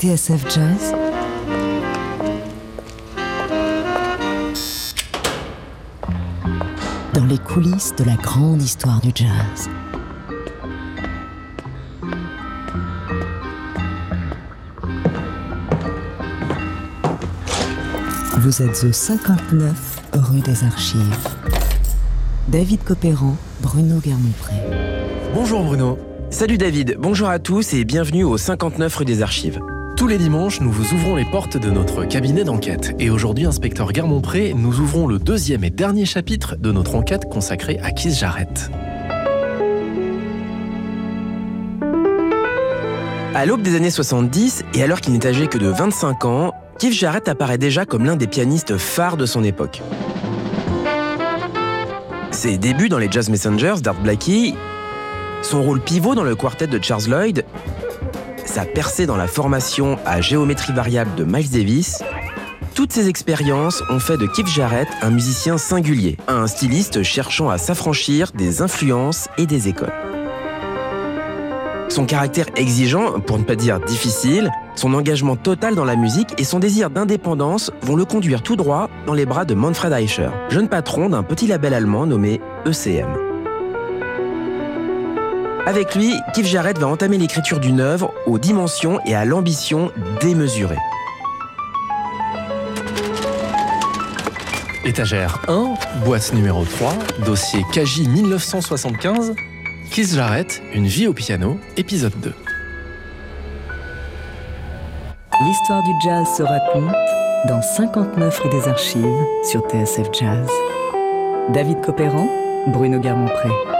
TSF Jazz Dans les coulisses de la grande histoire du jazz. Vous êtes au 59 rue des Archives. David Copéran, Bruno Guermont-Pré. Bonjour Bruno. Salut David, bonjour à tous et bienvenue au 59 rue des Archives. Tous les dimanches, nous vous ouvrons les portes de notre cabinet d'enquête. Et aujourd'hui, inspecteur Guermont-Pré, nous ouvrons le deuxième et dernier chapitre de notre enquête consacrée à Keith Jarrett. À l'aube des années 70, et alors qu'il n'est âgé que de 25 ans, Keith Jarrett apparaît déjà comme l'un des pianistes phares de son époque. Ses débuts dans les Jazz Messengers d'Art Blakey, son rôle pivot dans le quartet de Charles Lloyd, sa percée dans la formation à géométrie variable de Miles Davis, toutes ces expériences ont fait de Keith Jarrett un musicien singulier, un styliste cherchant à s'affranchir des influences et des écoles. Son caractère exigeant, pour ne pas dire difficile, son engagement total dans la musique et son désir d'indépendance vont le conduire tout droit dans les bras de Manfred Eicher, jeune patron d'un petit label allemand nommé ECM. Avec lui, Keith Jarrett va entamer l'écriture d'une œuvre aux dimensions et à l'ambition démesurées. Étagère 1, boîte numéro 3, dossier KJ 1975, Keith Jarrett, Une vie au piano, épisode 2. L'histoire du jazz se raconte dans 59 rue des Archives sur TSF Jazz. David Copéran, Bruno Guermont-Pré.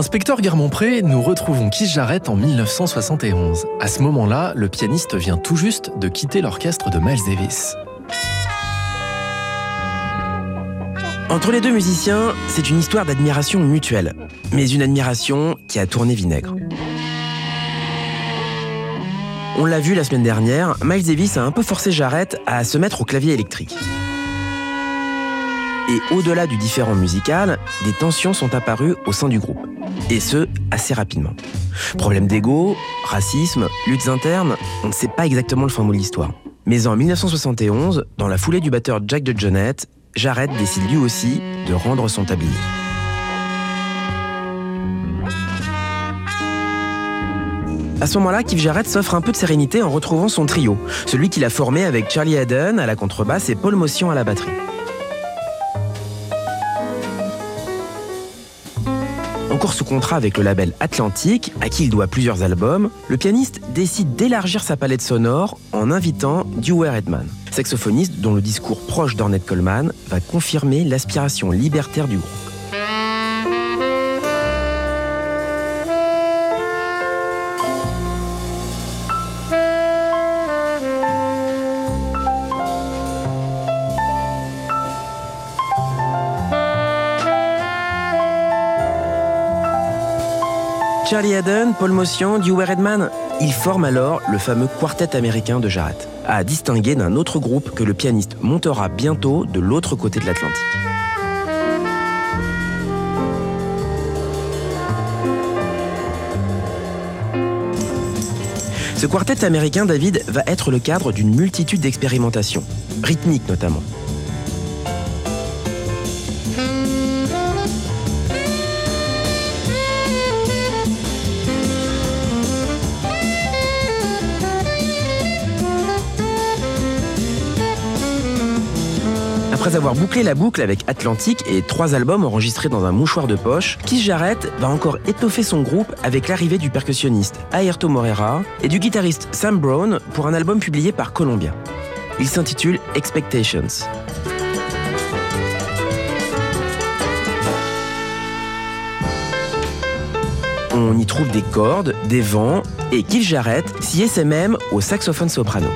Inspecteur Guermont-Pré, nous retrouvons Keith Jarrett en 1971. À ce moment-là, le pianiste vient tout juste de quitter l'orchestre de Miles Davis. Entre les deux musiciens, c'est une histoire d'admiration mutuelle, mais une admiration qui a tourné vinaigre. On l'a vu la semaine dernière, Miles Davis a un peu forcé Jarrett à se mettre au clavier électrique. Et au-delà du différent musical, des tensions sont apparues au sein du groupe. Et ce, assez rapidement. Problème d'ego, racisme, luttes internes, on ne sait pas exactement le fin mot de l'histoire. Mais en 1971, dans la foulée du batteur Jack de Jonette, Jarrett décide lui aussi de rendre son tablier. À ce moment-là, Keith Jarrett s'offre un peu de sérénité en retrouvant son trio, celui qu'il a formé avec Charlie Haddon à la contrebasse et Paul Motion à la batterie. Encore sous contrat avec le label Atlantique, à qui il doit plusieurs albums, le pianiste décide d'élargir sa palette sonore en invitant Dewey Redman, saxophoniste dont le discours proche d'Ornette Coleman va confirmer l'aspiration libertaire du groupe. Charlie Haddon, Paul Motion, Dewey Redman, ils forment alors le fameux quartet américain de Jarrett, à distinguer d'un autre groupe que le pianiste montera bientôt de l'autre côté de l'Atlantique. Ce quartet américain, David, va être le cadre d'une multitude d'expérimentations, rythmiques notamment. Après avoir bouclé la boucle avec Atlantic et trois albums enregistrés dans un mouchoir de poche, Keith Jarrett va encore étoffer son groupe avec l'arrivée du percussionniste Ayrton Morera et du guitariste Sam Brown pour un album publié par Columbia. Il s'intitule Expectations. On y trouve des cordes, des vents, et Keith Jarrett s'y essaie même au saxophone soprano.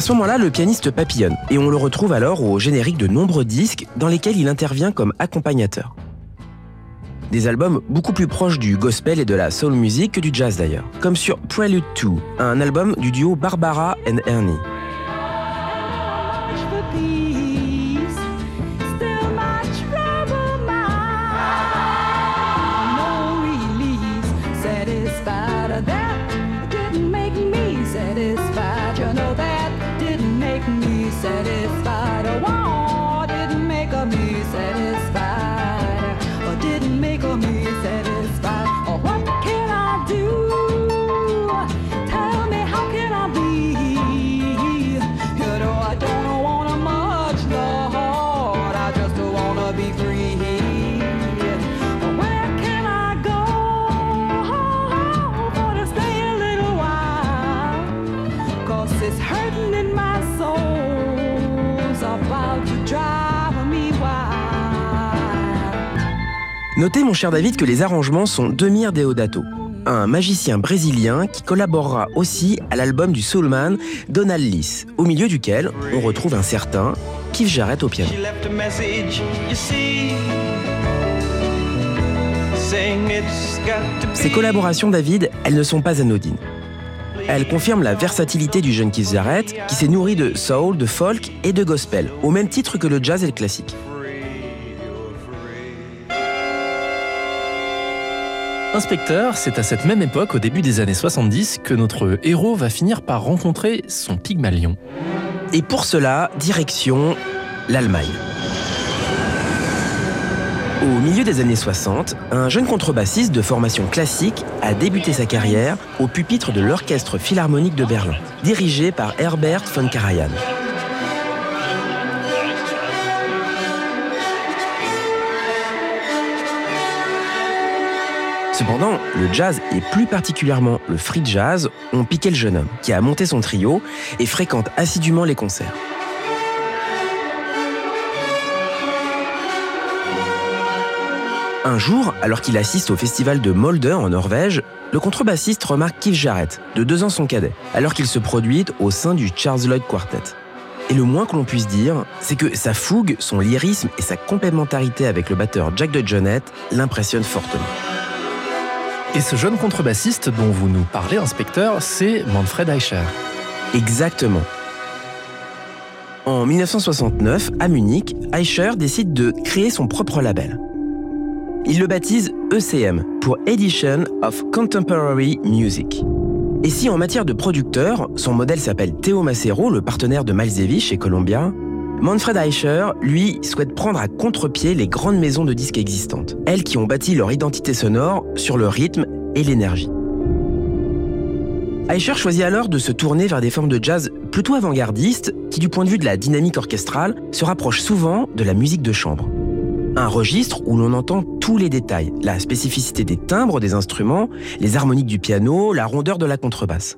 À ce moment-là, le pianiste papillonne et on le retrouve alors au générique de nombreux disques dans lesquels il intervient comme accompagnateur. Des albums beaucoup plus proches du gospel et de la soul music que du jazz d'ailleurs, comme sur Prelude 2, un album du duo Barbara and Ernie. Notez, mon cher David, que les arrangements sont d'Emir Deodato, un magicien brésilien qui collaborera aussi à l'album du soulman Donald Lys, au milieu duquel on retrouve un certain Keith Jarrett au piano. Ces collaborations, David, elles ne sont pas anodines. Elles confirment la versatilité du jeune Keith Jarrett, qui s'est nourri de soul, de folk et de gospel, au même titre que le jazz et le classique. Inspecteur, c'est à cette même époque, au début des années 70, que notre héros va finir par rencontrer son Pygmalion. Et pour cela, direction l'Allemagne. Au milieu des années 60, un jeune contrebassiste de formation classique a débuté sa carrière au pupitre de l'Orchestre Philharmonique de Berlin, dirigé par Herbert von Karajan. Cependant, le jazz et plus particulièrement le free jazz ont piqué le jeune homme, qui a monté son trio et fréquente assidûment les concerts. Un jour, alors qu'il assiste au festival de Molde en Norvège, le contrebassiste remarque Keith Jarrett, de deux ans son cadet, alors qu'il se produit au sein du Charles Lloyd Quartet. Et le moins que l'on puisse dire, c'est que sa fougue, son lyrisme et sa complémentarité avec le batteur Jack de Jonette l'impressionnent fortement. Et ce jeune contrebassiste dont vous nous parlez, inspecteur, c'est Manfred Eicher. Exactement. En 1969, à Munich, Eicher décide de créer son propre label. Il le baptise ECM pour Edition of Contemporary Music. Et si en matière de producteur, son modèle s'appelle Theo Macero, le partenaire de Miles Davis chez Columbia, Manfred Eicher, lui, souhaite prendre à contre-pied les grandes maisons de disques existantes, elles qui ont bâti leur identité sonore sur le rythme et l'énergie. Eicher choisit alors de se tourner vers des formes de jazz plutôt avant-gardistes qui, du point de vue de la dynamique orchestrale, se rapprochent souvent de la musique de chambre. Un registre où l'on entend tous les détails, la spécificité des timbres des instruments, les harmoniques du piano, la rondeur de la contrebasse.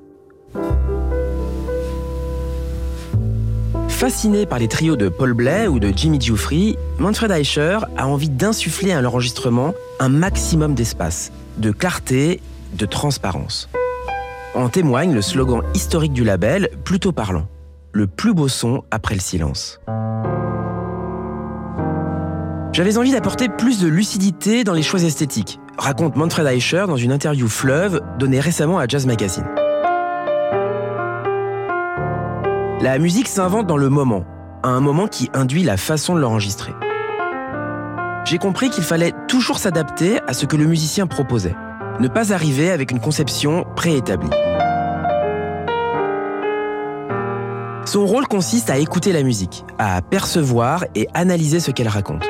Fasciné par les trios de Paul Blais ou de Jimmy Giuffry, Manfred Eicher a envie d'insuffler à l'enregistrement un maximum d'espace, de clarté, de transparence. En témoigne le slogan historique du label, plutôt parlant. le plus beau son après le silence. J'avais envie d'apporter plus de lucidité dans les choix esthétiques, raconte Manfred Eicher dans une interview fleuve donnée récemment à Jazz Magazine. La musique s'invente dans le moment, à un moment qui induit la façon de l'enregistrer. J'ai compris qu'il fallait toujours s'adapter à ce que le musicien proposait, ne pas arriver avec une conception préétablie. Son rôle consiste à écouter la musique, à percevoir et analyser ce qu'elle raconte.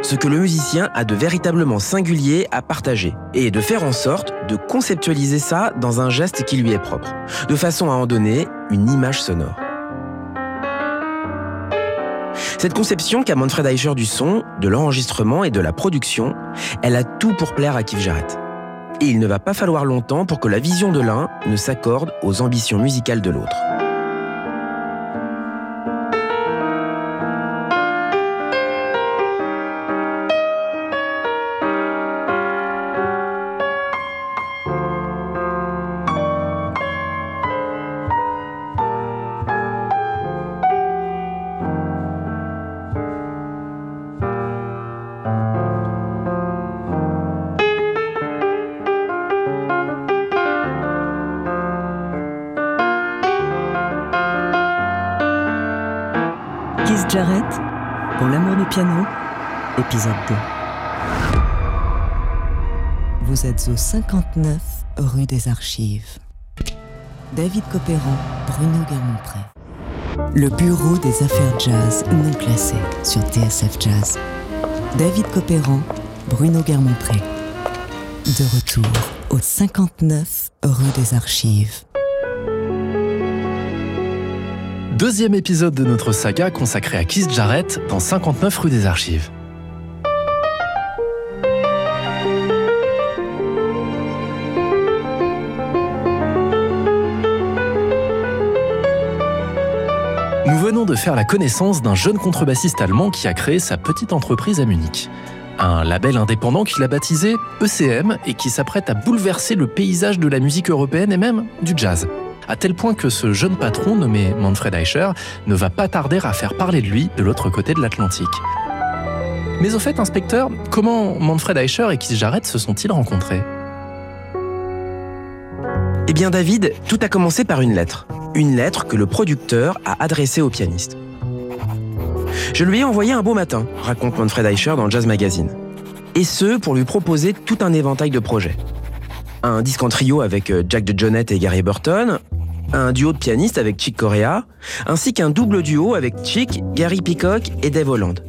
Ce que le musicien a de véritablement singulier à partager, et de faire en sorte de conceptualiser ça dans un geste qui lui est propre, de façon à en donner une image sonore. Cette conception qu'a Manfred Eicher du son, de l'enregistrement et de la production, elle a tout pour plaire à Keith Jarrett. Et il ne va pas falloir longtemps pour que la vision de l'un ne s'accorde aux ambitions musicales de l'autre. Au 59 rue des Archives. David Copéran, Bruno Guermont-Pré. Le bureau des affaires jazz non classées sur TSF Jazz. David Copéran, Bruno Guermont-Pré. De retour au 59 rue des Archives. Deuxième épisode de notre saga consacré à Keith Jarrett dans 59 rue des Archives. De faire la connaissance d'un jeune contrebassiste allemand qui a créé sa petite entreprise à Munich. Un label indépendant qu'il a baptisé ECM et qui s'apprête à bouleverser le paysage de la musique européenne et même du jazz à tel point que ce jeune patron nommé Manfred Eicher ne va pas tarder à faire parler de lui de l'autre côté de l'Atlantique. Mais au fait, inspecteur, comment Manfred Eicher et Keith Jarrett se sont-ils rencontrés? Eh bien David, tout a commencé par une lettre. Une lettre que le producteur a adressée au pianiste. Je lui ai envoyé un beau matin, raconte Manfred Eicher dans Jazz Magazine. Et ce, pour lui proposer tout un éventail de projets. Un disque en trio avec Jack DeJohnette et Gary Burton, un duo de pianistes avec Chick Corea, ainsi qu'un double duo avec Chick, Gary Peacock et Dave Holland.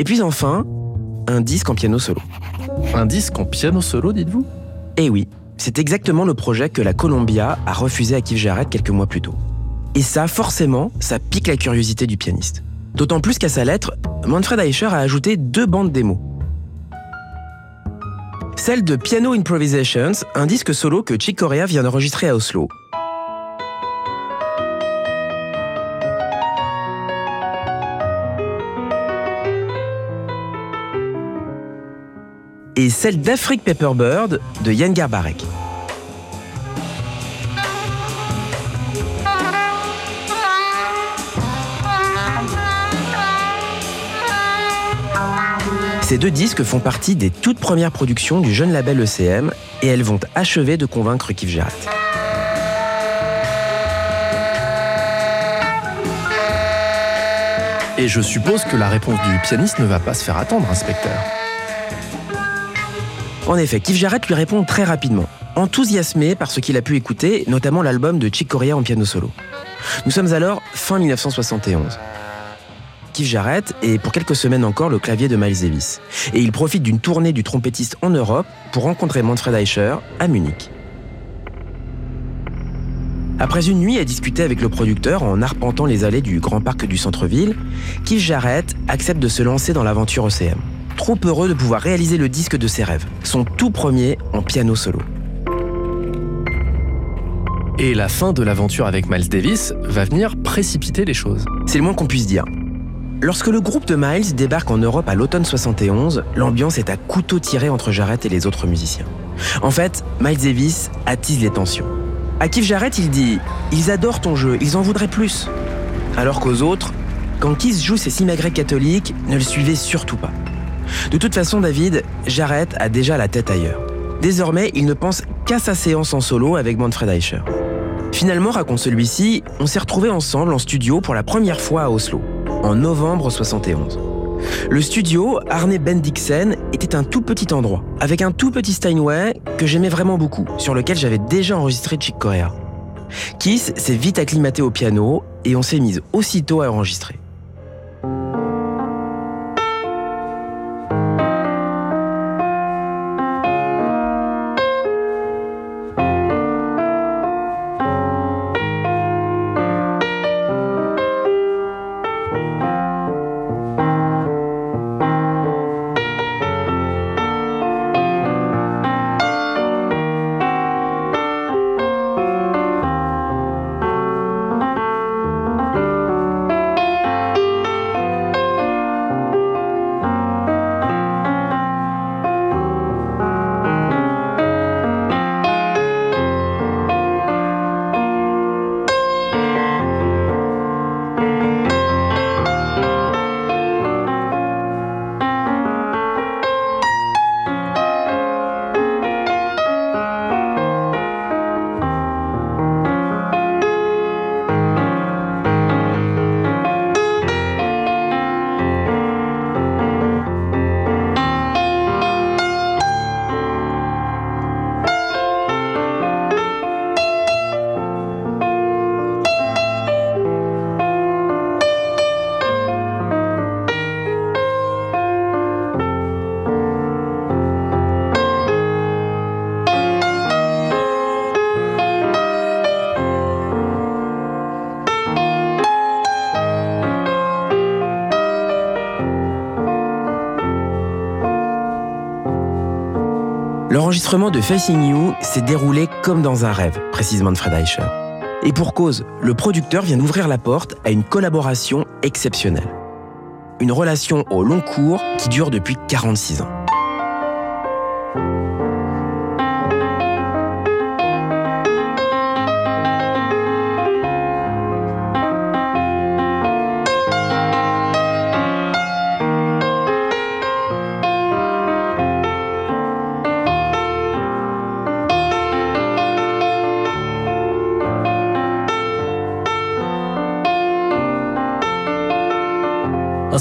Et puis enfin, un disque en piano solo. Un disque en piano solo, dites-vous? Eh oui, c'est exactement le projet que la Columbia a refusé à Keith Jarrett quelques mois plus tôt. Et ça, forcément, ça pique la curiosité du pianiste. D'autant plus qu'à sa lettre, Manfred Eicher a ajouté deux bandes démos. Celle de Piano Improvisations, un disque solo que Chick Corea vient d'enregistrer à Oslo, et celle d'Afrique Pepperbird de Yann Garbarek. Ces deux disques font partie des toutes premières productions du jeune label ECM et elles vont achever de convaincre Keith Jarrett. Et je suppose que la réponse du pianiste ne va pas se faire attendre, inspecteur. En effet, Keith Jarrett lui répond très rapidement, enthousiasmé par ce qu'il a pu écouter, notamment l'album de Chick Corea en piano solo. Nous sommes alors fin 1971. Keith Jarrett est pour quelques semaines encore le clavier de Miles Davis, et il profite d'une tournée du trompettiste en Europe pour rencontrer Manfred Eicher à Munich. Après une nuit à discuter avec le producteur en arpentant les allées du grand parc du centre-ville, Keith Jarrett accepte de se lancer dans l'aventure OCM trop heureux de pouvoir réaliser le disque de ses rêves, son tout premier en piano solo. Et la fin de l'aventure avec Miles Davis va venir précipiter les choses. C'est le moins qu'on puisse dire. Lorsque le groupe de Miles débarque en Europe à l'automne 71, l'ambiance est à couteau tiré entre Jarrett et les autres musiciens. En fait, Miles Davis attise les tensions. À Keith Jarrett, il dit Ils adorent ton jeu, ils en voudraient plus. alors qu'aux autres, quand Kiss joue ses simagrées catholiques, ne le suivez surtout pas. De toute façon, David, Jarrett a déjà la tête ailleurs. Désormais, il ne pense qu'à sa séance en solo avec Manfred Eicher. Finalement, raconte celui-ci, on s'est retrouvés ensemble en studio pour la première fois à Oslo, en novembre 71. Le studio, Arne Bendixen, était un tout petit endroit, avec un tout petit Steinway que j'aimais vraiment beaucoup, sur lequel j'avais déjà enregistré Chick Corea. Kiss s'est vite acclimaté au piano et on s'est mis aussitôt à enregistrer. L'enregistrement de Facing You s'est déroulé comme dans un rêve, précisément de Fred Eicher. Et pour cause, le producteur vient d'ouvrir la porte à une collaboration exceptionnelle. Une relation au long cours qui dure depuis 46 ans.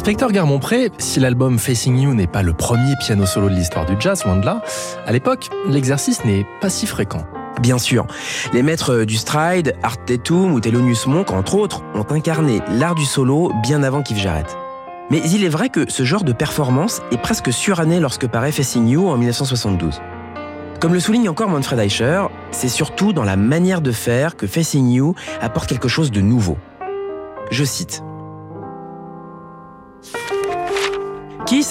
Inspecteur Garmont-Pré, si l'album Facing You n'est pas le premier piano solo de l'histoire du jazz, loin de là, à l'époque, l'exercice n'est pas si fréquent. Bien sûr, les maîtres du stride, Art Tatum ou Thelonious Monk, entre autres, ont incarné l'art du solo bien avant Keith Jarrett. Mais il est vrai que ce genre de performance est presque suranné lorsque paraît Facing You en 1972. Comme le souligne encore Manfred Eicher, c'est surtout dans la manière de faire que Facing You apporte quelque chose de nouveau. Je cite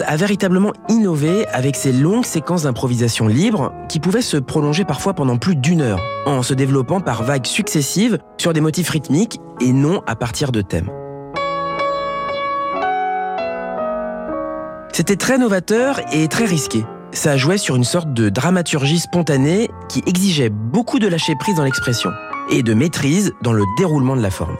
A véritablement innové avec ses longues séquences d'improvisation libre qui pouvaient se prolonger parfois pendant plus d'une heure, en se développant par vagues successives sur des motifs rythmiques et non à partir de thèmes. C'était très novateur et très risqué. Ça jouait sur une sorte de dramaturgie spontanée qui exigeait beaucoup de lâcher prise dans l'expression et de maîtrise dans le déroulement de la forme.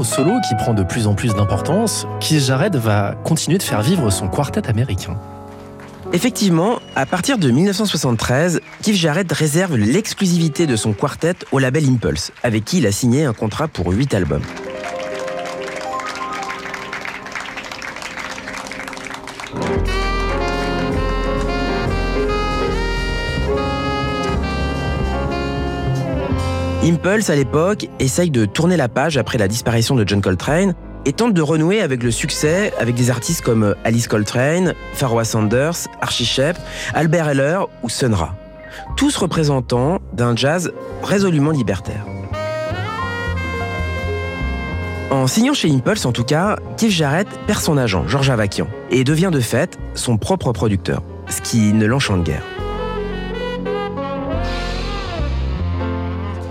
Au solo qui prend de plus en plus d'importance, Keith Jarrett va continuer de faire vivre son quartet américain. Effectivement, à partir de 1973, Keith Jarrett réserve l'exclusivité de son quartet au label Impulse, avec qui il a signé un contrat pour 8 albums. Impulse, à l'époque, essaye de tourner la page après la disparition de John Coltrane et tente de renouer avec le succès avec des artistes comme Alice Coltrane, Pharoah Sanders, Archie Shepp, Albert Heller ou Sun Ra. Tous représentants d'un jazz résolument libertaire. En signant chez Impulse, en tout cas, Keith Jarrett perd son agent, Georges Avakian, et devient de fait son propre producteur, ce qui ne l'enchante guère.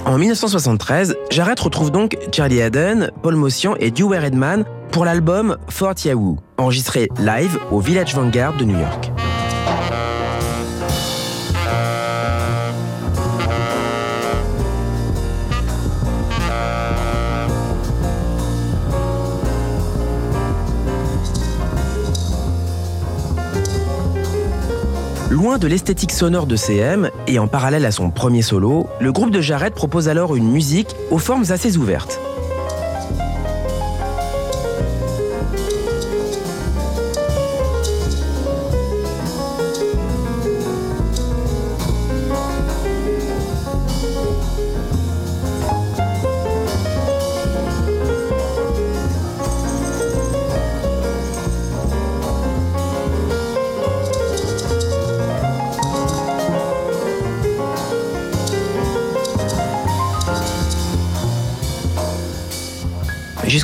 En 1973, Jarrett retrouve donc Charlie Haddon, Paul Motian et Dewey Redman pour l'album Fort Yahoo, enregistré live au Village Vanguard de New York. Loin de l'esthétique sonore de CM, et en parallèle à son premier solo, le groupe de Jarrett propose alors une musique aux formes assez ouvertes.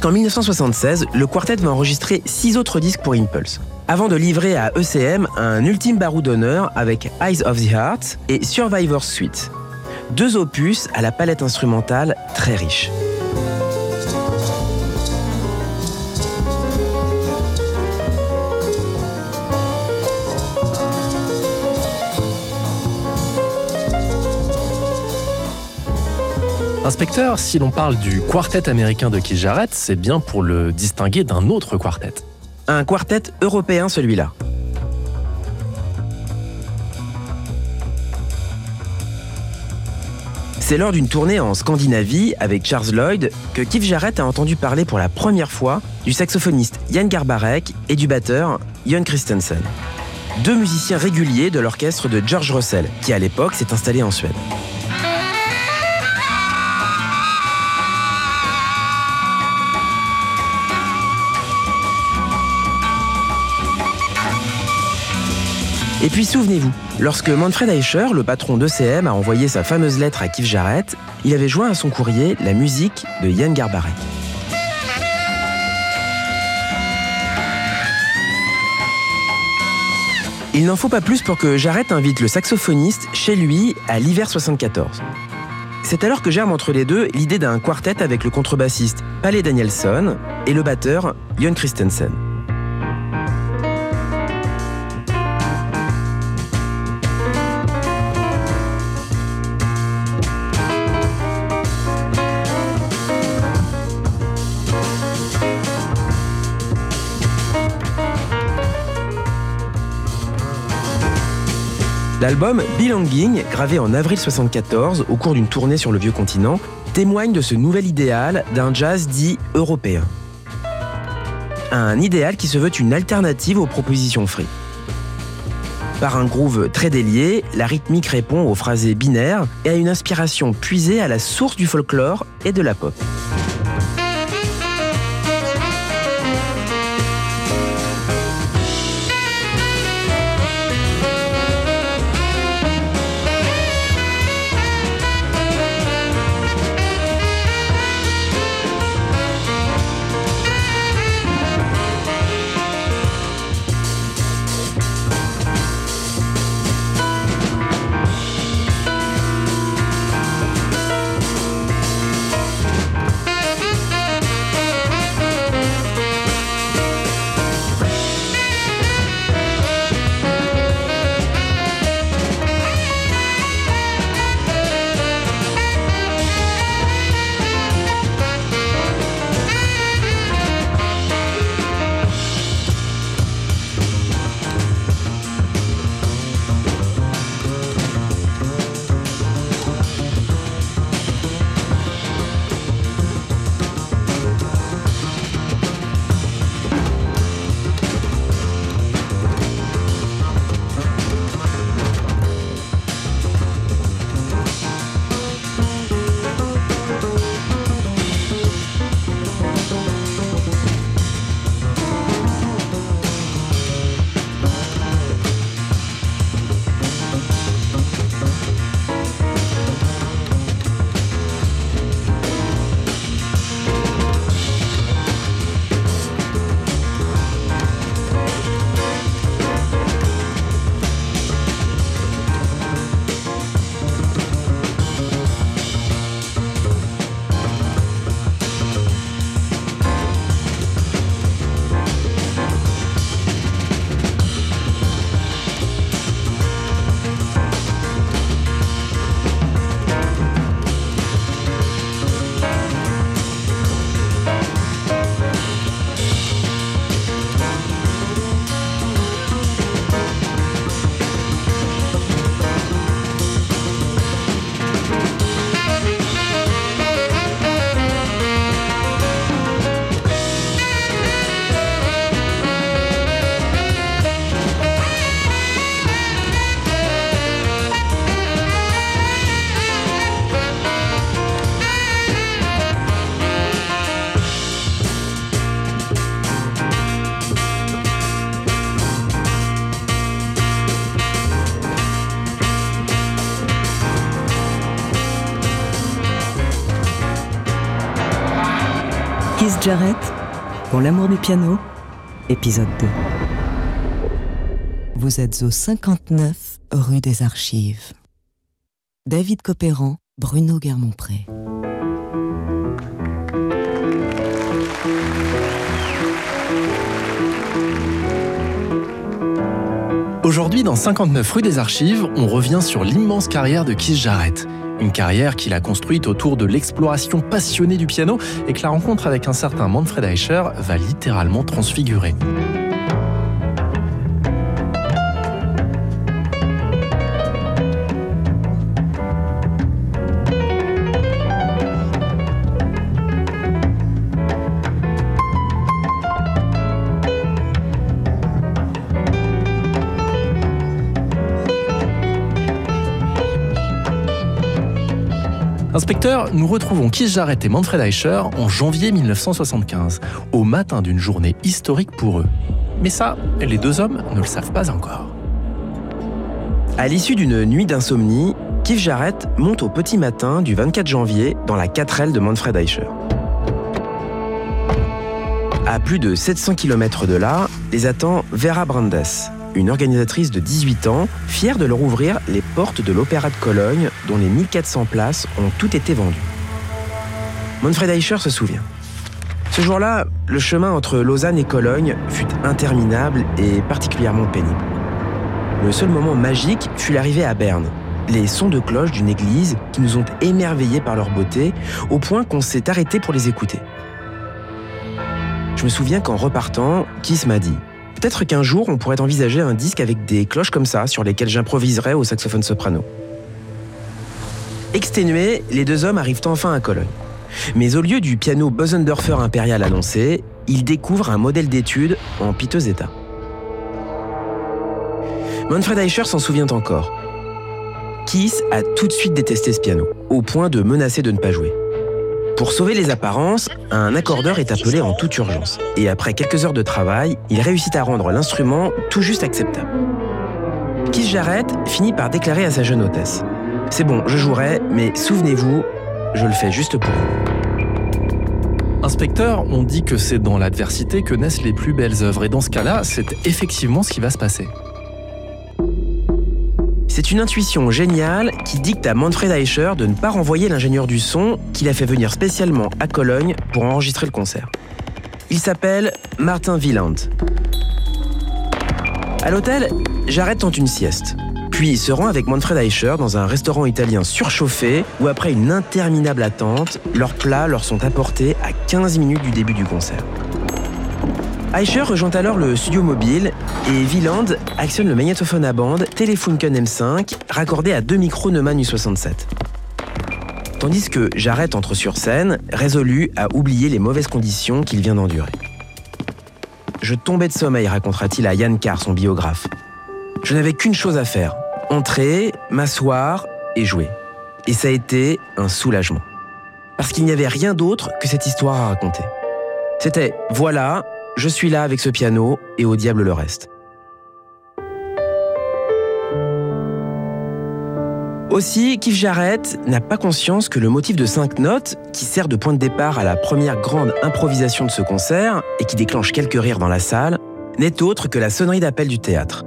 Jusqu'en 1976, le quartet va enregistrer six autres disques pour Impulse, avant de livrer à ECM un ultime barou d'honneur avec Eyes of the Heart et Survivor Suite. Deux opus à la palette instrumentale très riche. Inspecteur, si l'on parle du quartet américain de Keith Jarrett, c'est bien pour le distinguer d'un autre quartet. Un quartet européen celui-là. C'est lors d'une tournée en Scandinavie avec Charles Lloyd que Keith Jarrett a entendu parler pour la première fois du saxophoniste Jan Garbarek et du batteur Jon Christensen. Deux musiciens réguliers de l'orchestre de George Russell, qui à l'époque s'est installé en Suède. Et puis souvenez-vous, lorsque Manfred Eicher, le patron d'ECM, a envoyé sa fameuse lettre à Keith Jarrett, il avait joint à son courrier la musique de Yann Garbarek. Il n'en faut pas plus pour que Jarrett invite le saxophoniste chez lui à l'hiver 74. C'est alors que germe entre les deux l'idée d'un quartet avec le contrebassiste Palais Danielson et le batteur Jon Christensen. L'album Belonging, gravé en avril 74 au cours d'une tournée sur le vieux continent, témoigne de ce nouvel idéal d'un jazz dit européen. Un idéal qui se veut une alternative aux propositions free. Par un groove très délié, la rythmique répond aux phrasés binaires et à une inspiration puisée à la source du folklore et de la pop. Jarrett, pour l'amour du piano, épisode 2. Vous êtes au 59 rue des Archives. David Copéran, Bruno Guermont-Pré. Aujourd'hui, dans 59 rue des Archives, on revient sur l'immense carrière de Keith Jarrett. Une carrière qu'il a construite autour de l'exploration passionnée du piano et que la rencontre avec un certain Manfred Eicher va littéralement transfigurer. Inspecteur, nous retrouvons Keith Jarrett et Manfred Eicher en janvier 1975, au matin d'une journée historique pour eux. Mais ça, les deux hommes ne le savent pas encore. À l'issue d'une nuit d'insomnie, Keith Jarrett monte au petit matin du 24 janvier dans la 4L de Manfred Eicher. À plus de 700 km de là, les attend Vera Brandes, une organisatrice de 18 ans, fière de leur ouvrir les portes de l'Opéra de Cologne, dont les 1400 places ont toutes été vendues. Manfred Eicher se souvient. Ce jour-là, le chemin entre Lausanne et Cologne fut interminable et particulièrement pénible. Le seul moment magique fut l'arrivée à Berne. Les sons de cloche d'une église qui nous ont émerveillés par leur beauté, au point qu'on s'est arrêté pour les écouter. Je me souviens qu'en repartant, Kiss m'a dit Peut-être qu'un jour, on pourrait envisager un disque avec des cloches comme ça, sur lesquelles j'improviserais au saxophone soprano. Exténués, les deux hommes arrivent enfin à Cologne. Mais au lieu du piano Bosendorfer impérial annoncé, ils découvrent un modèle d'étude en piteux état. Manfred Eicher s'en souvient encore. Kiss a tout de suite détesté ce piano, au point de menacer de ne pas jouer. Pour sauver les apparences, un accordeur est appelé en toute urgence. Et après quelques heures de travail, il réussit à rendre l'instrument tout juste acceptable. Keith Jarrett finit par déclarer à sa jeune hôtesse C'est bon, je jouerai, mais souvenez-vous, je le fais juste pour vous. Inspecteur, on dit que c'est dans l'adversité que naissent les plus belles œuvres, et dans ce cas-là, c'est effectivement ce qui va se passer. C'est une intuition géniale qui dicte à Manfred Eicher de ne pas renvoyer l'ingénieur du son qu'il a fait venir spécialement à Cologne pour enregistrer le concert. Il s'appelle Martin Wieland. À l'hôtel, Jarrett tente une sieste. Puis se rend avec Manfred Eicher dans un restaurant italien surchauffé où après une interminable attente, leurs plats leur sont apportés à 15 minutes du début du concert. Eicher rejoint alors le studio mobile et Wieland actionne le magnétophone à bande Telefunken M5 raccordé à deux micros Neumann U67. Tandis que Jarrett entre sur scène, résolu à oublier les mauvaises conditions qu'il vient d'endurer. Je tombais de sommeil, racontera-t-il à Yann Carr, son biographe. Je n'avais qu'une chose à faire entrer, m'asseoir et jouer. Et ça a été un soulagement. Parce qu'il n'y avait rien d'autre que cette histoire à raconter. C'était voilà, je suis là avec ce piano et au diable le reste. Aussi, Keith Jarrett n'a pas conscience que le motif de cinq notes, qui sert de point de départ à la première grande improvisation de ce concert et qui déclenche quelques rires dans la salle, n'est autre que la sonnerie d'appel du théâtre.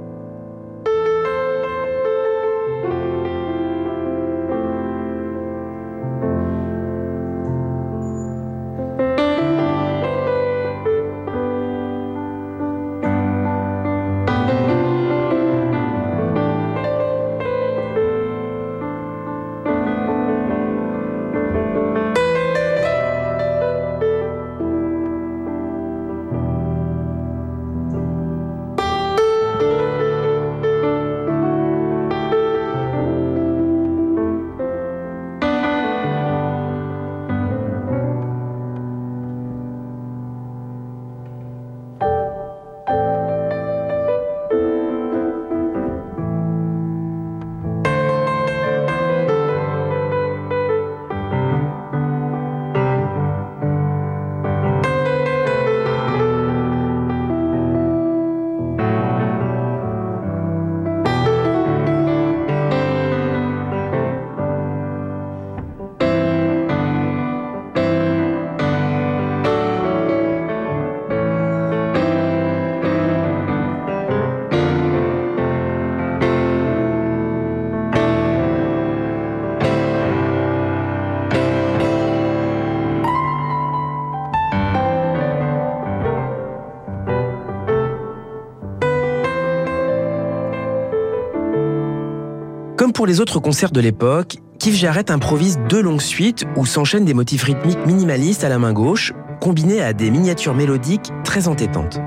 Pour les autres concerts de l'époque, Keith Jarrett improvise deux longues suites où s'enchaînent des motifs rythmiques minimalistes à la main gauche, combinés à des miniatures mélodiques très entêtantes.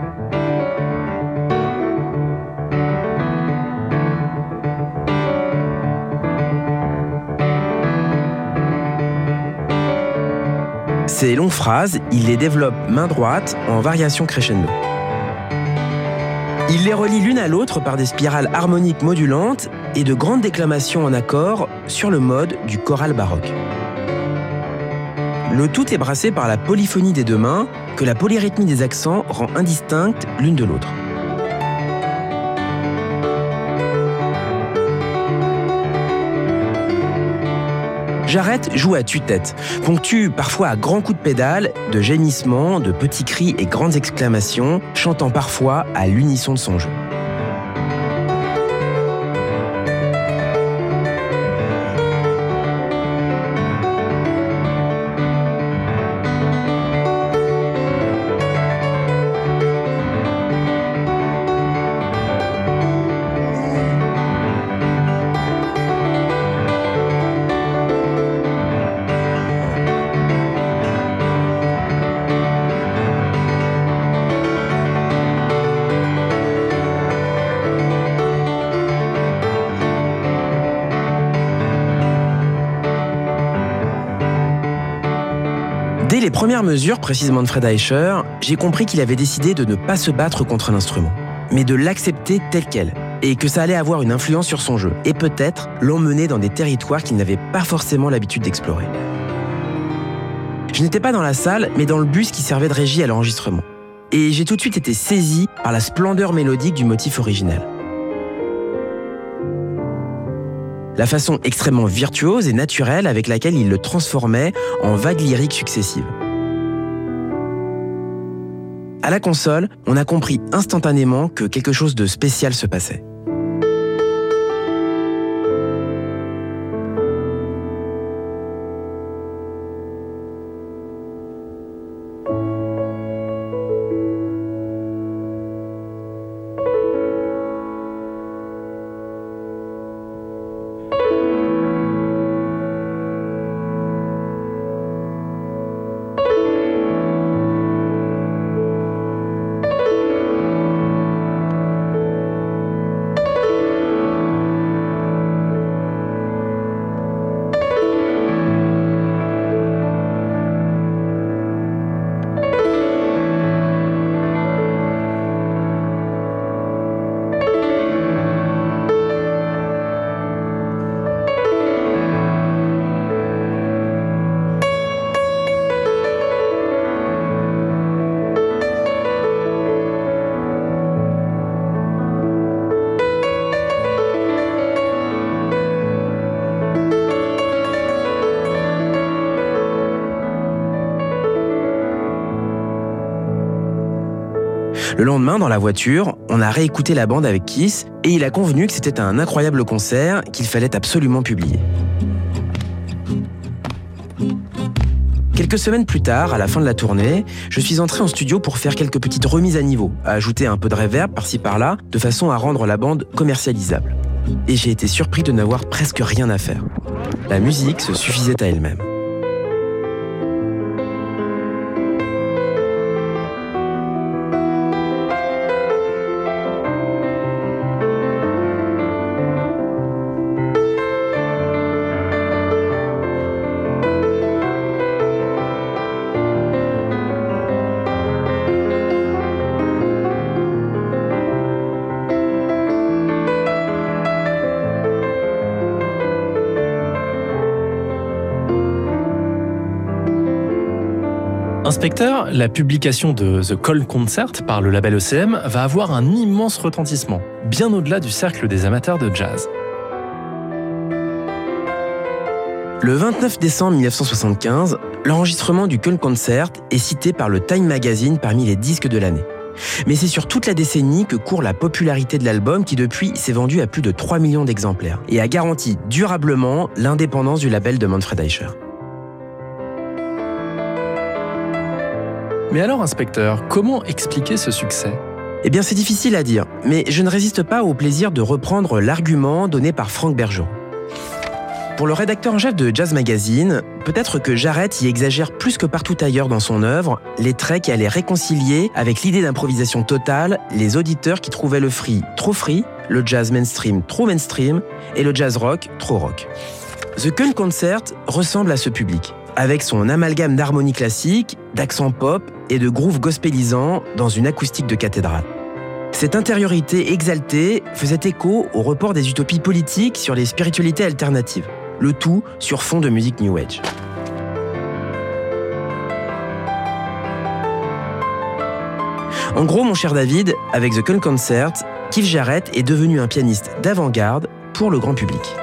Ces longues phrases, il les développe main droite en variation crescendo. Il les relie l'une à l'autre par des spirales harmoniques modulantes et de grandes déclamations en accord sur le mode du choral baroque. Le tout est brassé par la polyphonie des deux mains que la polyrythmie des accents rend indistincte l'une de l'autre. Jarrett joue à tue-tête, ponctue parfois à grands coups de pédale, de gémissements, de petits cris et grandes exclamations, chantant parfois à l'unisson de son jeu. Premières mesures précisément de Fred Eicher, j'ai compris qu'il avait décidé de ne pas se battre contre l'instrument, mais de l'accepter tel quel, et que ça allait avoir une influence sur son jeu, et peut-être l'emmener dans des territoires qu'il n'avait pas forcément l'habitude d'explorer. Je n'étais pas dans la salle, mais dans le bus qui servait de régie à l'enregistrement. Et j'ai tout de suite été saisi par la splendeur mélodique du motif originel. la façon extrêmement virtuose et naturelle avec laquelle il le transformait en vagues lyriques successives. La console, on a compris instantanément que quelque chose de spécial se passait. Dans la voiture, on a réécouté la bande avec Kiss et il a convenu que c'était un incroyable concert qu'il fallait absolument publier. Quelques semaines plus tard, à la fin de la tournée, je suis entré en studio pour faire quelques petites remises à niveau, à ajouter un peu de reverb par-ci par-là, de façon à rendre la bande commercialisable. Et j'ai été surpris de n'avoir presque rien à faire. La musique se suffisait à elle-même. Inspecteur, la publication de The Call Concert par le label ECM va avoir un immense retentissement, bien au-delà du cercle des amateurs de jazz. Le 29 décembre 1975, l'enregistrement du Köln Concert est cité par le Time Magazine parmi les disques de l'année. Mais c'est sur toute la décennie que court la popularité de l'album qui depuis s'est vendu à plus de 3 millions d'exemplaires et a garanti durablement l'indépendance du label de Manfred Eicher. Mais alors, inspecteur, comment expliquer ce succès? Eh bien, c'est difficile à dire, mais je ne résiste pas au plaisir de reprendre l'argument donné par Franck Bergeron. Pour le rédacteur en chef de Jazz Magazine, peut-être que Jarrett y exagère plus que partout ailleurs dans son œuvre les traits qui allaient réconcilier avec l'idée d'improvisation totale les auditeurs qui trouvaient le free trop free, le jazz mainstream trop mainstream et le jazz rock trop rock. The Köln Concert ressemble à ce public, avec son amalgame d'harmonie classique, d'accent pop et de groove gospelisant dans une acoustique de cathédrale. Cette intériorité exaltée faisait écho au report des utopies politiques sur les spiritualités alternatives le tout sur fond de musique New Age. En gros, mon cher David, avec The Con Concert, Keith Jarrett est devenu un pianiste d'avant-garde pour le grand public.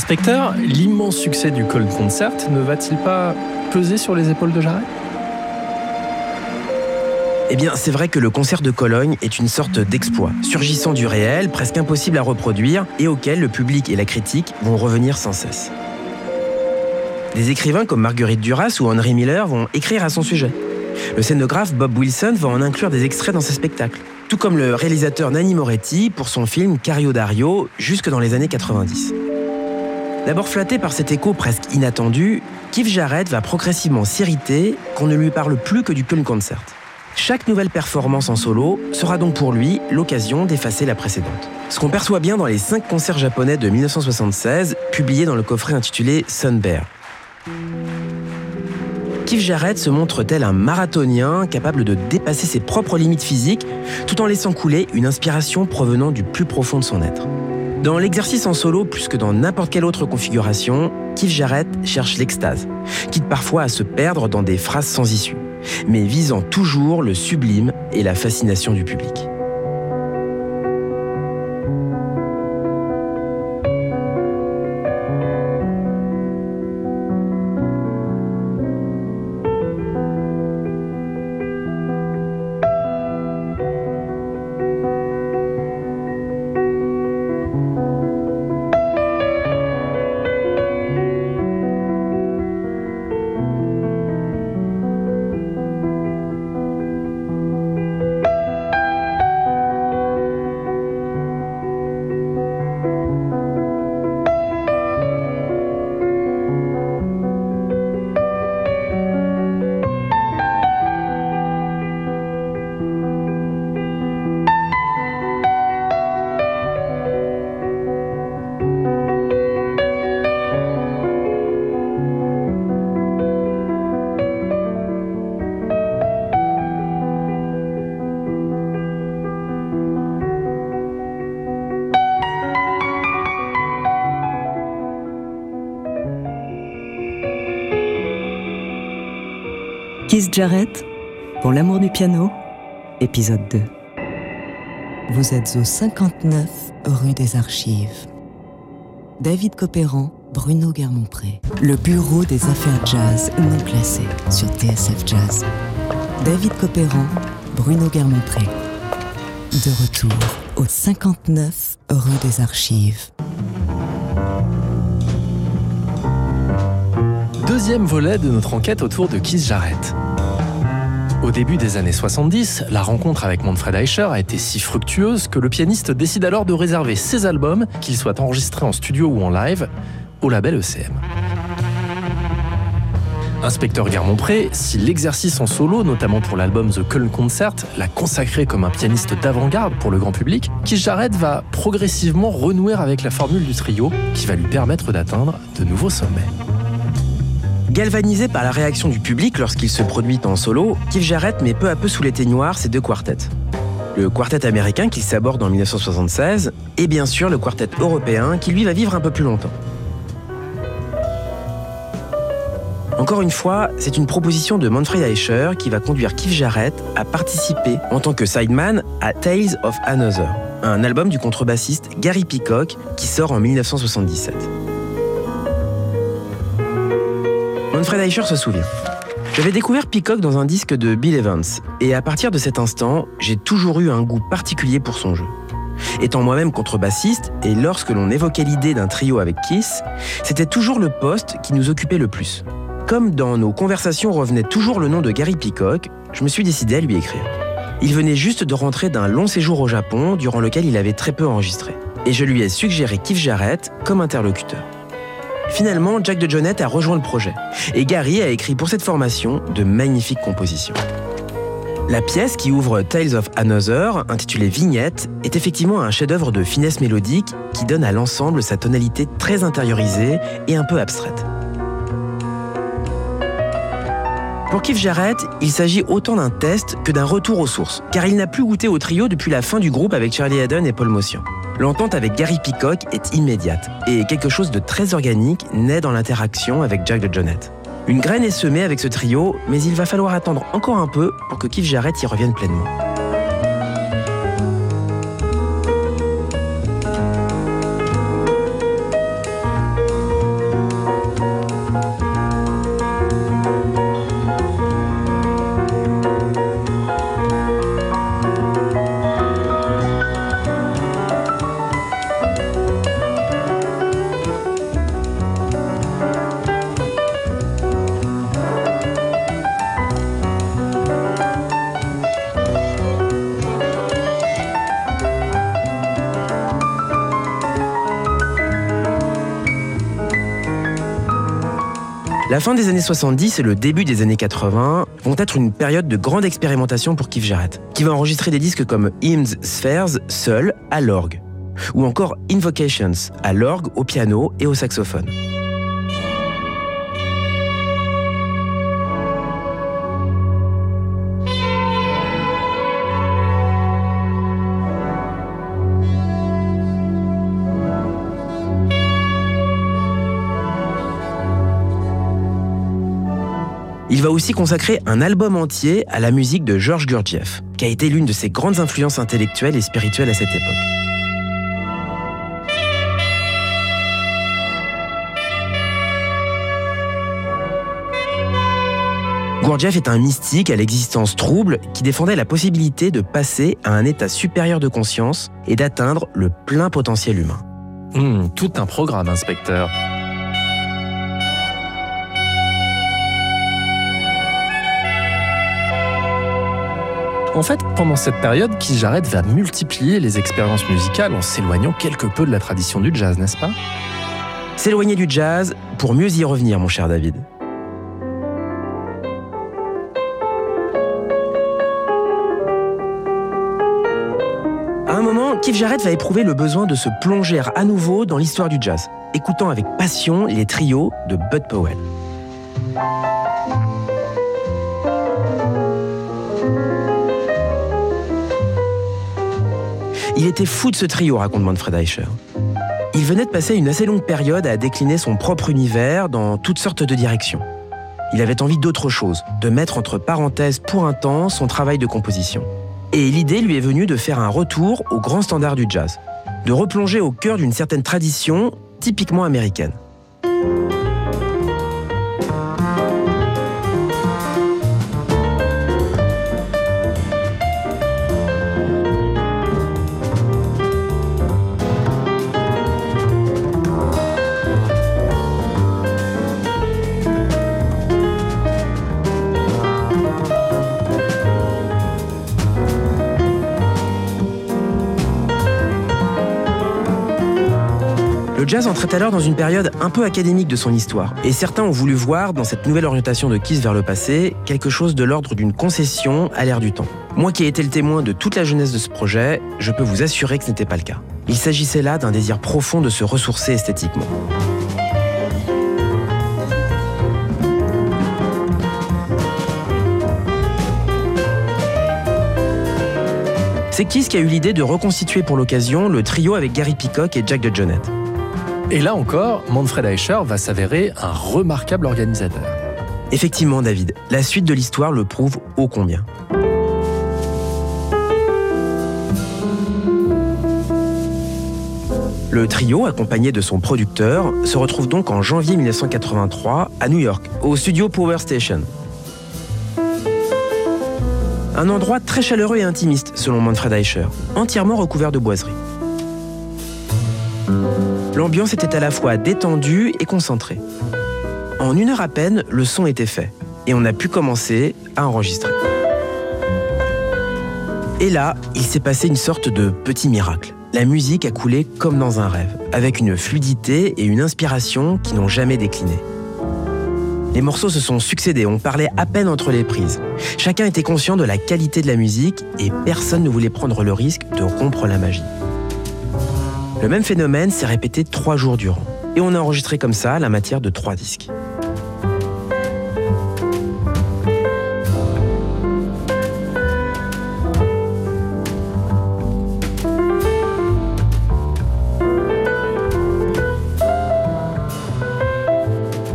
Inspecteur, l'immense succès du Cold Concert ne va-t-il pas peser sur les épaules de Jarret eh bien, c'est vrai que le concert de Cologne est une sorte d'exploit, surgissant du réel, presque impossible à reproduire, et auquel le public et la critique vont revenir sans cesse. Des écrivains comme Marguerite Duras ou Henry Miller vont écrire à son sujet. Le scénographe Bob Wilson va en inclure des extraits dans ses spectacles, tout comme le réalisateur Nanni Moretti pour son film Cario Dario jusque dans les années 90. D'abord flatté par cet écho presque inattendu, Keith Jarrett va progressivement s'irriter qu'on ne lui parle plus que du Köln Concert. Chaque nouvelle performance en solo sera donc pour lui l'occasion d'effacer la précédente. Ce qu'on perçoit bien dans les cinq concerts japonais de 1976, publiés dans le coffret intitulé Sun Bear. Keith Jarrett se montre tel un marathonien capable de dépasser ses propres limites physiques tout en laissant couler une inspiration provenant du plus profond de son être? Dans l'exercice en solo, plus que dans n'importe quelle autre configuration, Keith Jarrett cherche l'extase, quitte parfois à se perdre dans des phrases sans issue, mais visant toujours le sublime et la fascination du public. Jarrett, pour l'amour du piano, épisode 2. Vous êtes au 59 rue des Archives. David Copéran, Bruno Guermont-Pré. Le bureau des affaires jazz non classées sur TSF Jazz. David Copéran, Bruno Guermont-Pré. De retour au 59 rue des Archives. Deuxième volet de notre enquête autour de Keith Jarrett. Au début des années 70, la rencontre avec Manfred Eicher a été si fructueuse que le pianiste décide alors de réserver ses albums, qu'ils soient enregistrés en studio ou en live, au label ECM. Inspecteur Guermont-Pré, si l'exercice en solo, notamment pour l'album The Köln Concert, l'a consacré comme un pianiste d'avant-garde pour le grand public, Keith Jarrett va progressivement renouer avec la formule du trio qui va lui permettre d'atteindre de nouveaux sommets. Galvanisé par la réaction du public lorsqu'il se produit en solo, Keith Jarrett met peu à peu sous les ténoirs ses deux quartets. Le quartet américain qu'il s'aborde en 1976 et bien sûr le quartet européen qui lui va vivre un peu plus longtemps. Encore une fois, c'est une proposition de Manfred Eicher qui va conduire Keith Jarrett à participer en tant que sideman à Tales of Another, un album du contrebassiste Gary Peacock qui sort en 1977. Manfred Eicher se souvient. J'avais découvert Peacock dans un disque de Bill Evans, et à partir de cet instant, j'ai toujours eu un goût particulier pour son jeu. Étant moi-même contrebassiste, et lorsque l'on évoquait l'idée d'un trio avec Kiss, c'était toujours le poste qui nous occupait le plus. Comme dans nos conversations revenait toujours le nom de Gary Peacock, je me suis décidé à lui écrire. Il venait juste de rentrer d'un long séjour au Japon, durant lequel il avait très peu enregistré. Et je lui ai suggéré Keith Jarrett comme interlocuteur. Finalement, Jack de Jonette a rejoint le projet et Gary a écrit pour cette formation de magnifiques compositions. La pièce qui ouvre Tales of Another, intitulée Vignette, est effectivement un chef-d'œuvre de finesse mélodique qui donne à l'ensemble sa tonalité très intériorisée et un peu abstraite. Pour Keith Jarrett, il s'agit autant d'un test que d'un retour aux sources, car il n'a plus goûté au trio depuis la fin du groupe avec Charlie Haddon et Paul Motion. L'entente avec Gary Peacock est immédiate et quelque chose de très organique naît dans l'interaction avec Jack de Jonette. Une graine est semée avec ce trio, mais il va falloir attendre encore un peu pour que Keith Jarrett y revienne pleinement. La fin des années 70 et le début des années 80 vont être une période de grande expérimentation pour Keith Jarrett, qui va enregistrer des disques comme Hymns Spheres seul à l'orgue, ou encore Invocations à l'orgue, au piano et au saxophone. Il va aussi consacrer un album entier à la musique de Georges Gurdjieff, qui a été l'une de ses grandes influences intellectuelles et spirituelles à cette époque. Gurdjieff est un mystique à l'existence trouble qui défendait la possibilité de passer à un état supérieur de conscience et d'atteindre le plein potentiel humain. Hmm, tout un programme, inspecteur. En fait, pendant cette période, Keith Jarrett va multiplier les expériences musicales en s'éloignant quelque peu de la tradition du jazz, n'est-ce pas? S'éloigner du jazz pour mieux y revenir, mon cher David. À un moment, Keith Jarrett va éprouver le besoin de se plonger à nouveau dans l'histoire du jazz, écoutant avec passion les trios de Bud Powell. Il était fou de ce trio, raconte Manfred Eicher. Il venait de passer une assez longue période à décliner son propre univers dans toutes sortes de directions. Il avait envie d'autre chose, de mettre entre parenthèses pour un temps son travail de composition. Et l'idée lui est venue de faire un retour aux grands standards du jazz, de replonger au cœur d'une certaine tradition typiquement américaine. Jazz entrait alors dans une période un peu académique de son histoire, et certains ont voulu voir dans cette nouvelle orientation de Kiss vers le passé quelque chose de l'ordre d'une concession à l'ère du temps. Moi qui ai été le témoin de toute la jeunesse de ce projet, je peux vous assurer que ce n'était pas le cas. Il s'agissait là d'un désir profond de se ressourcer esthétiquement. C'est Kiss qui a eu l'idée de reconstituer pour l'occasion le trio avec Gary Peacock et Jack DeJohnette. Et là encore, Manfred Eicher va s'avérer un remarquable organisateur. Effectivement, David, la suite de l'histoire le prouve ô combien. Le trio, accompagné de son producteur, se retrouve donc en janvier 1983 à New York, au studio Power Station. Un endroit très chaleureux et intimiste, selon Manfred Eicher, entièrement recouvert de boiseries. L'ambiance était à la fois détendue et concentrée. En une heure à peine, le son était fait et on a pu commencer à enregistrer. Et là, il s'est passé une sorte de petit miracle. La musique a coulé comme dans un rêve, avec une fluidité et une inspiration qui n'ont jamais décliné. Les morceaux se sont succédés, on parlait à peine entre les prises. Chacun était conscient de la qualité de la musique et personne ne voulait prendre le risque de rompre la magie. Le même phénomène s'est répété trois jours durant. Et on a enregistré comme ça la matière de trois disques.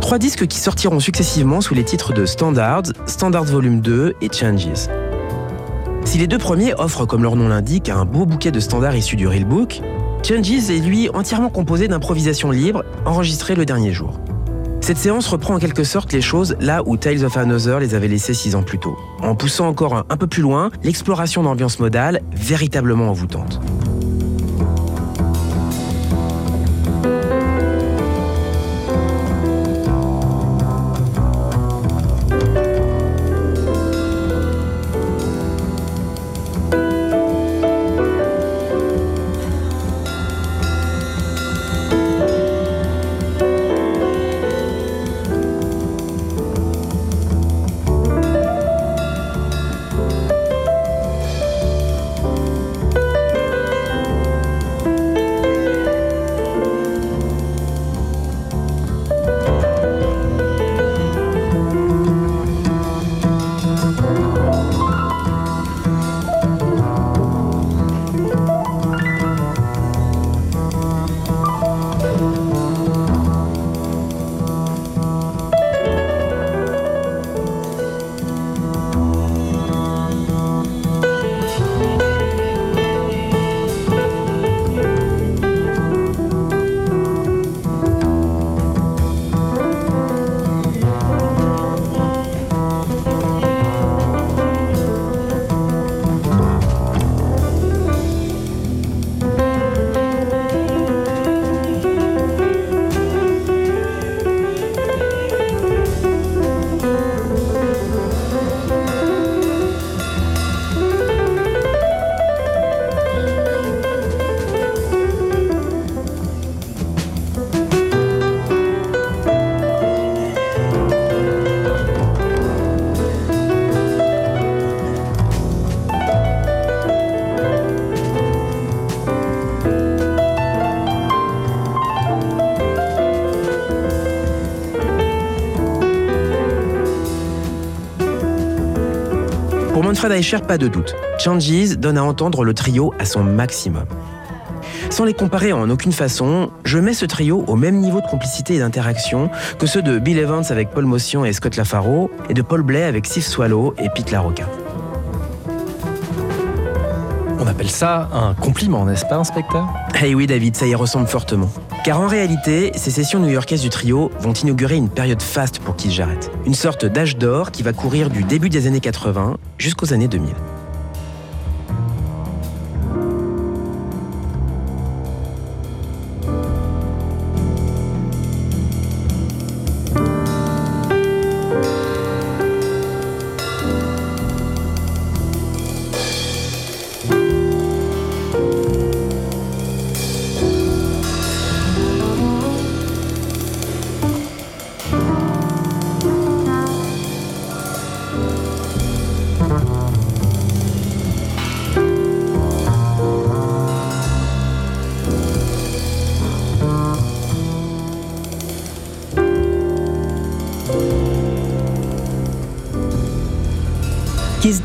Trois disques qui sortiront successivement sous les titres de Standards, Standards Volume 2 et Changes. Si les deux premiers offrent, comme leur nom l'indique, un beau bouquet de standards issus du Real Book, Changes est lui entièrement composé d'improvisations libres enregistrées le dernier jour. Cette séance reprend en quelque sorte les choses là où Tales of Another les avait laissées six ans plus tôt, en poussant encore un, peu plus loin l'exploration d'ambiance modale véritablement envoûtante. Eicher, pas de doute. Changes donne à entendre le trio à son maximum. Sans les comparer en aucune façon, je mets ce trio au même niveau de complicité et d'interaction que ceux de Bill Evans avec Paul Motion et Scott Lafaro et de Paul Blais avec Steve Swallow et Pete LaRocca. On appelle ça un compliment, n'est-ce pas, inspecteur? Eh oui, David, ça y ressemble fortement. Car en réalité, ces sessions new-yorkaises du trio vont inaugurer une période faste pour Keith Jarrett. Une sorte d'âge d'or qui va courir du début des années 80 jusqu'aux années 2000.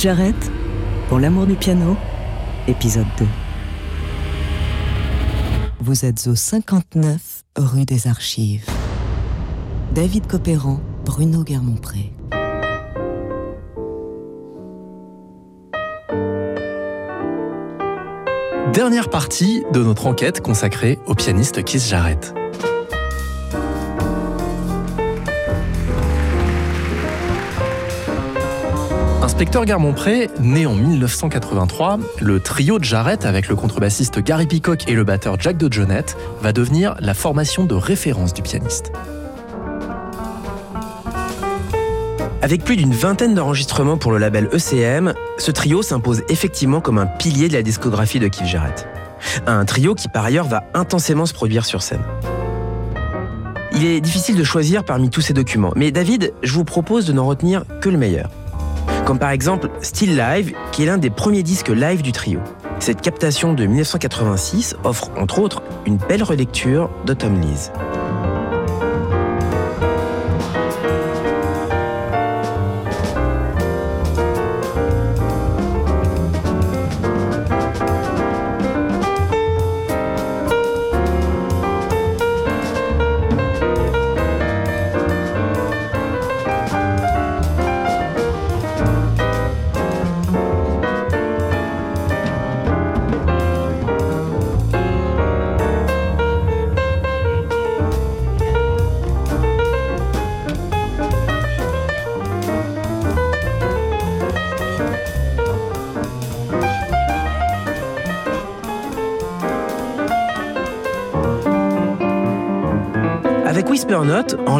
Jarrett, pour l'amour du piano, épisode 2. Vous êtes au 59 rue des Archives. David Copéran, Bruno Guermont-Pré. Dernière partie de notre enquête consacrée au pianiste Keith Jarrett. Inspecteur Garmont-Pré, né en 1983, le trio de Jarrett avec le contrebassiste Gary Peacock et le batteur Jack DeJohnette va devenir la formation de référence du pianiste. Avec plus d'une vingtaine d'enregistrements pour le label ECM, ce trio s'impose effectivement comme un pilier de la discographie de Keith Jarrett. Un trio qui par ailleurs va intensément se produire sur scène. Il est difficile de choisir parmi tous ces documents, mais David, je vous propose de n'en retenir que le meilleur comme par exemple Still Live, qui est l'un des premiers disques live du trio. Cette captation de 1986 offre entre autres une belle relecture de Lees.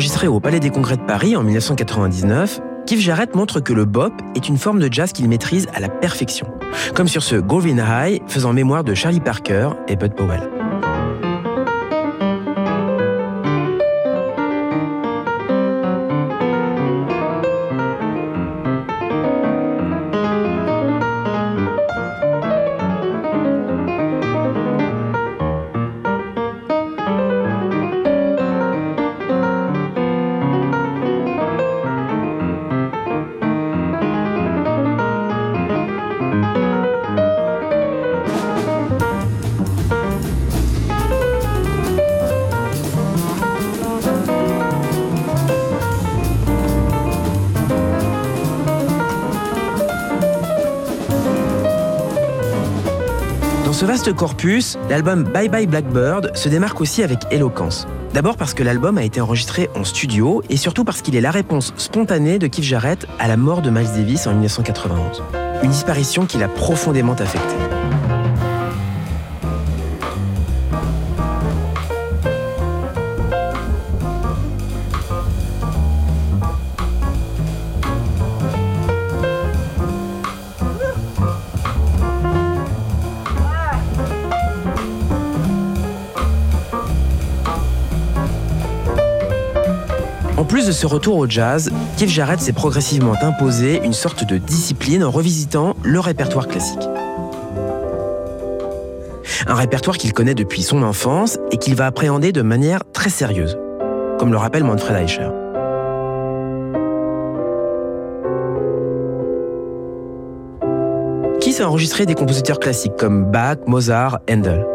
Enregistré au Palais des Congrès de Paris en 1999, Keith Jarrett montre que le bop est une forme de jazz qu'il maîtrise à la perfection, comme sur ce Govin High faisant mémoire de Charlie Parker et Bud Powell. Vaste corpus, l'album Bye Bye Blackbird se démarque aussi avec éloquence. D'abord parce que l'album a été enregistré en studio et surtout parce qu'il est la réponse spontanée de Keith Jarrett à la mort de Miles Davis en 1991. Une disparition qui l'a profondément affecté. Ce retour au jazz, Keith Jarrett s'est progressivement imposé une sorte de discipline en revisitant le répertoire classique. Un répertoire qu'il connaît depuis son enfance et qu'il va appréhender de manière très sérieuse, comme le rappelle Manfred Eicher. Otis a enregistré des compositeurs classiques comme Bach, Mozart, Handel.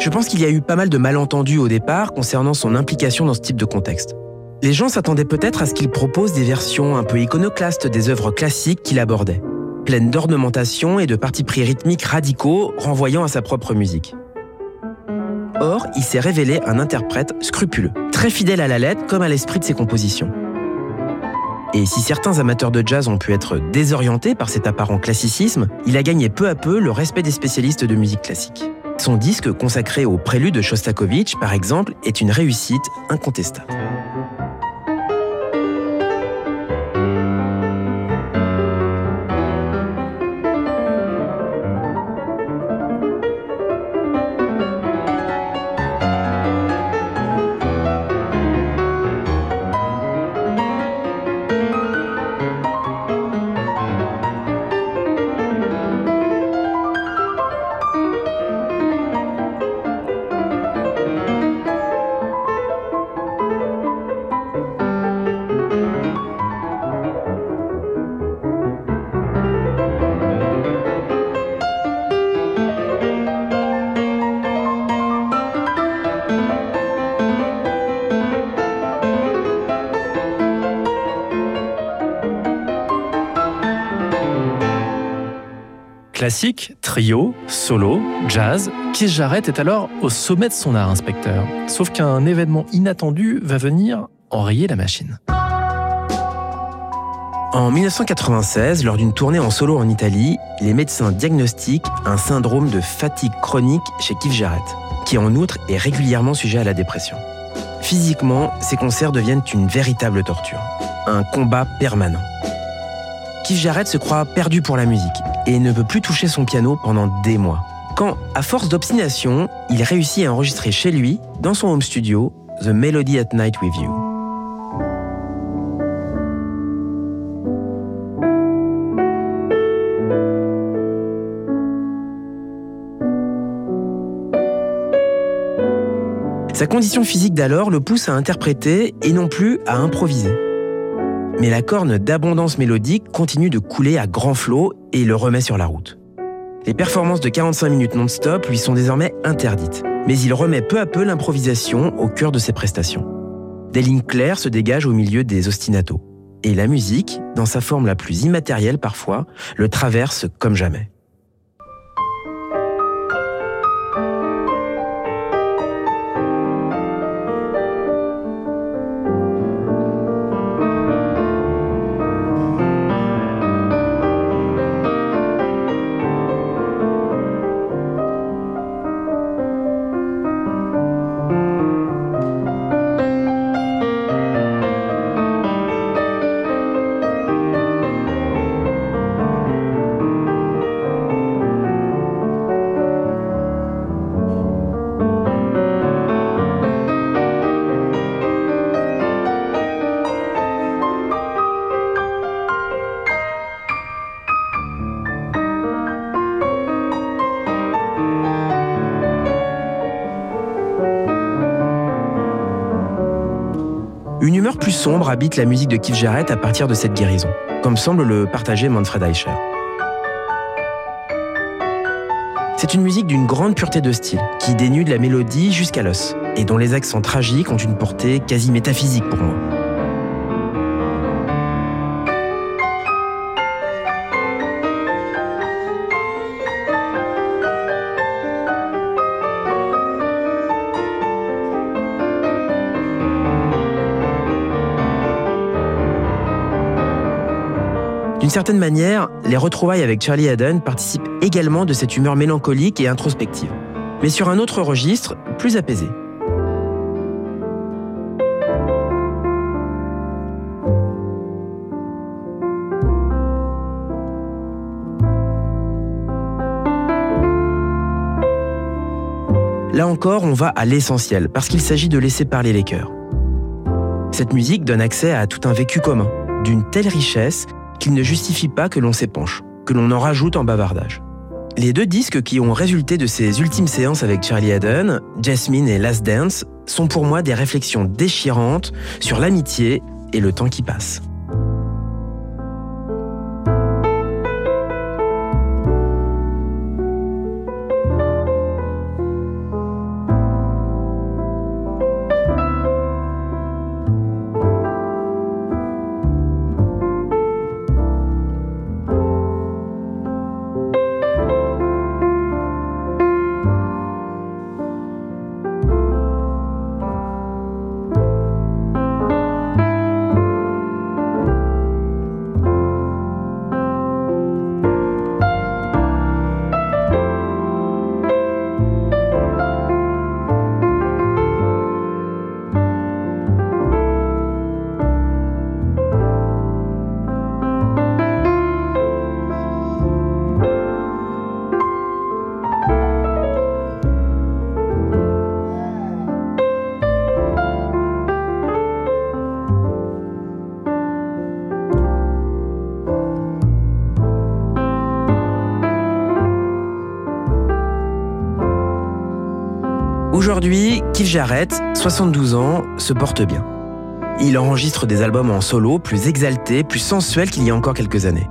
Je pense qu'il y a eu pas mal de malentendus au départ concernant son implication dans ce type de contexte. Les gens s'attendaient peut-être à ce qu'il propose des versions un peu iconoclastes des œuvres classiques qu'il abordait, pleines d'ornementation et de partis pris rythmiques radicaux renvoyant à sa propre musique. Or, il s'est révélé un interprète scrupuleux, très fidèle à la lettre comme à l'esprit de ses compositions. Et si certains amateurs de jazz ont pu être désorientés par cet apparent classicisme, il a gagné peu à peu le respect des spécialistes de musique classique. Son disque consacré au prélude de Shostakovich, par exemple, est une réussite incontestable. Classique, trio, solo, jazz, Keith Jarrett est alors au sommet de son art, inspecteur. Sauf qu'un événement inattendu va venir enrayer la machine. En 1996, lors d'une tournée en solo en Italie, les médecins diagnostiquent un syndrome de fatigue chronique chez Keith Jarrett, qui en outre est régulièrement sujet à la dépression. Physiquement, ces concerts deviennent une véritable torture, un combat permanent. Jarrett se croit perdu pour la musique et ne peut plus toucher son piano pendant des mois. Quand, à force d'obstination, il réussit à enregistrer chez lui, dans son home studio, The Melody at Night with You. Sa condition physique d'alors le pousse à interpréter et non plus à improviser. Mais la corne d'abondance mélodique continue de couler à grand flot et le remet sur la route. Les performances de 45 minutes non-stop lui sont désormais interdites, mais il remet peu à peu l'improvisation au cœur de ses prestations. Des lignes claires se dégagent au milieu des ostinatos, et la musique, dans sa forme la plus immatérielle parfois, le traverse comme jamais. Habite la musique de Keith Jarrett à partir de cette guérison, comme semble le partager Manfred Eicher. C'est une musique d'une grande pureté de style, qui dénude la mélodie jusqu'à l'os, et dont les accents tragiques ont une portée quasi métaphysique pour moi. D'une certaine manière, les retrouvailles avec Charlie Haddon participent également de cette humeur mélancolique et introspective, mais sur un autre registre, plus apaisé. Là encore, on va à l'essentiel, parce qu'il s'agit de laisser parler les cœurs. Cette musique donne accès à tout un vécu commun, d'une telle richesse qu'il ne justifie pas que l'on s'épanche, que l'on en rajoute en bavardage. Les deux disques qui ont résulté de ces ultimes séances avec Charlie Haddon, Jasmine et Last Dance, sont pour moi des réflexions déchirantes sur l'amitié et le temps qui passe. Keith Jarrett, 72 ans, se porte bien. Il enregistre des albums en solo plus exaltés, plus sensuels qu'il y a encore quelques années.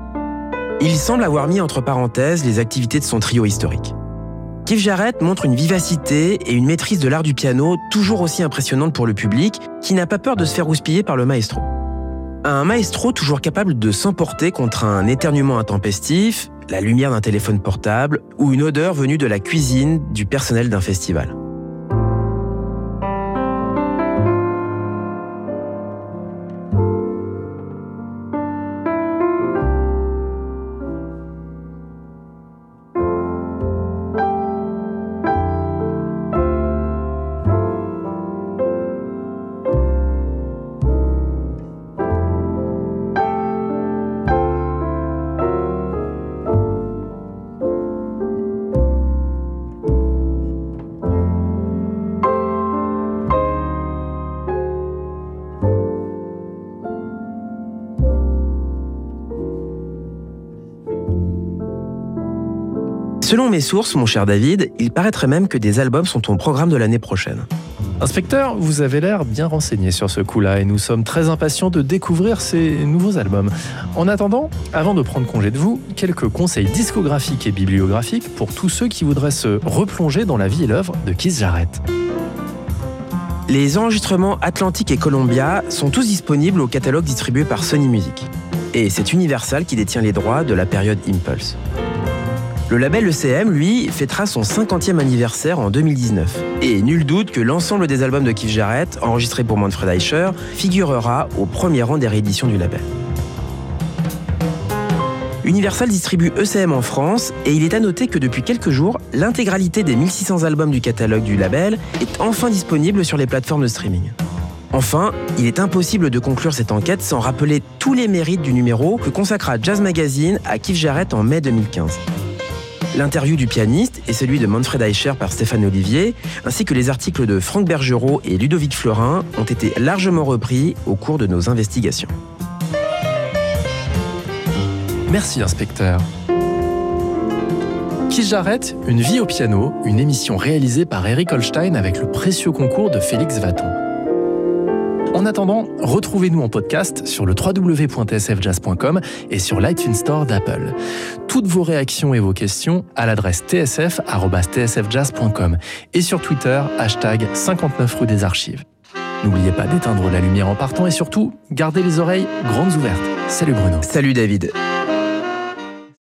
Il semble avoir mis entre parenthèses les activités de son trio historique. Keith Jarrett montre une vivacité et une maîtrise de l'art du piano toujours aussi impressionnantes pour le public, qui n'a pas peur de se faire houspiller par le maestro. Un maestro toujours capable de s'emporter contre un éternuement intempestif, la lumière d'un téléphone portable ou une odeur venue de la cuisine du personnel d'un festival. Selon mes sources, mon cher David, il paraîtrait même que des albums sont au programme de l'année prochaine. Inspecteur, vous avez l'air bien renseigné sur ce coup-là et nous sommes très impatients de découvrir ces nouveaux albums. En attendant, avant de prendre congé de vous, quelques conseils discographiques et bibliographiques pour tous ceux qui voudraient se replonger dans la vie et l'œuvre de Keith Jarrett. Les enregistrements Atlantic et Columbia sont tous disponibles au catalogue distribué par Sony Music. Et c'est Universal qui détient les droits de la période Impulse. Le label ECM, lui, fêtera son 50e anniversaire en 2019. Et nul doute que l'ensemble des albums de Keith Jarrett, enregistrés pour Manfred Eicher, figurera au premier rang des rééditions du label. Universal distribue ECM en France et il est à noter que depuis quelques jours, l'intégralité des 1600 albums du catalogue du label est enfin disponible sur les plateformes de streaming. Enfin, il est impossible de conclure cette enquête sans rappeler tous les mérites du numéro que consacra Jazz Magazine à Keith Jarrett en mai 2015. L'interview du pianiste et celui de Manfred Eicher par Stéphane Olivier, ainsi que les articles de Franck Bergerot et Ludovic Florin ont été largement repris au cours de nos investigations. Merci, inspecteur. Qui j'arrête Une vie au piano, une émission réalisée par Eric Holstein avec le précieux concours de Félix Vaton. En attendant, retrouvez-nous en podcast sur le www.tsfjazz.com et sur l'iTunes Store d'Apple. Toutes vos réactions et vos questions à l'adresse tsf.tsfjazz.com et sur Twitter, hashtag 59 rue des Archives. N'oubliez pas d'éteindre la lumière en partant et surtout, gardez les oreilles grandes ouvertes. Salut Bruno. Salut David.